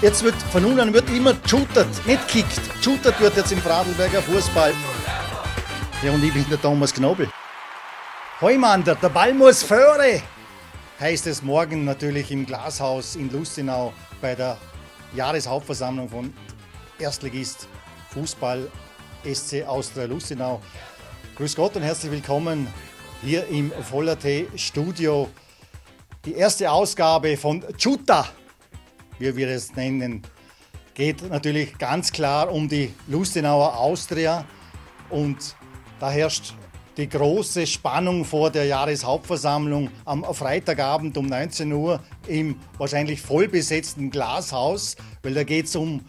Jetzt wird von nun an wird immer shootert, nicht kickt. Shootert wird jetzt im Fradelberger Fußball. Ja, und ich bin der Thomas Knobel. Heumander, der Ball muss föhre, heißt es morgen natürlich im Glashaus in Lustenau bei der Jahreshauptversammlung von Erstligist Fußball SC Austria Lustenau. Grüß Gott und herzlich willkommen hier im Voller-T Studio. Die erste Ausgabe von Chuta wie wir es nennen, geht natürlich ganz klar um die Lustenauer Austria und da herrscht die große Spannung vor der Jahreshauptversammlung am Freitagabend um 19 Uhr im wahrscheinlich vollbesetzten Glashaus, weil da geht es um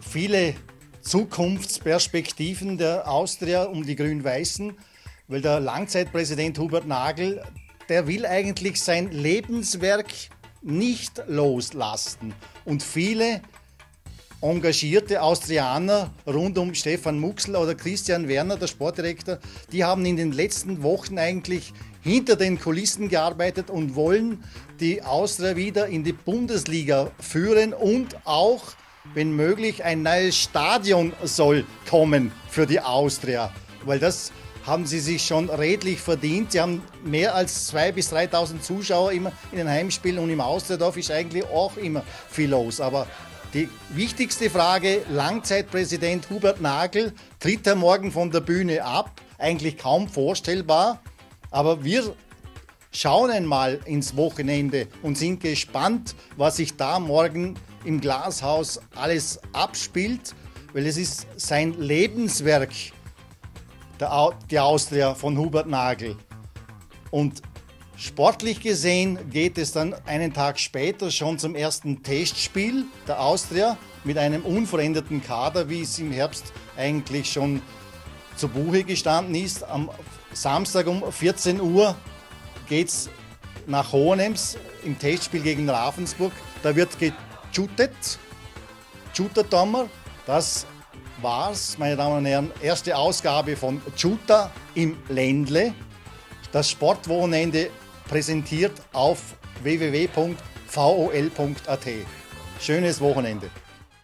viele Zukunftsperspektiven der Austria, um die Grün-Weißen, weil der Langzeitpräsident Hubert Nagel, der will eigentlich sein Lebenswerk nicht loslassen. Und viele engagierte Austrianer rund um Stefan Muxel oder Christian Werner, der Sportdirektor, die haben in den letzten Wochen eigentlich hinter den Kulissen gearbeitet und wollen die Austria wieder in die Bundesliga führen und auch, wenn möglich, ein neues Stadion soll kommen für die Austria. Weil das haben sie sich schon redlich verdient. Sie haben mehr als 2.000 bis 3.000 Zuschauer immer in den Heimspielen und im Austriadorf ist eigentlich auch immer viel los. Aber die wichtigste Frage, Langzeitpräsident Hubert Nagel, tritt er morgen von der Bühne ab? Eigentlich kaum vorstellbar. Aber wir schauen einmal ins Wochenende und sind gespannt, was sich da morgen im Glashaus alles abspielt, weil es ist sein Lebenswerk der, die Austria von Hubert Nagel. Und sportlich gesehen geht es dann einen Tag später schon zum ersten Testspiel der Austria mit einem unveränderten Kader, wie es im Herbst eigentlich schon zu Buche gestanden ist. Am Samstag um 14 Uhr geht es nach Hohenems im Testspiel gegen Ravensburg. Da wird geshootet, Shooter-Tommer. Das war's, meine Damen und Herren, erste Ausgabe von Chuta im Ländle. Das Sportwochenende präsentiert auf www.vol.at. Schönes Wochenende.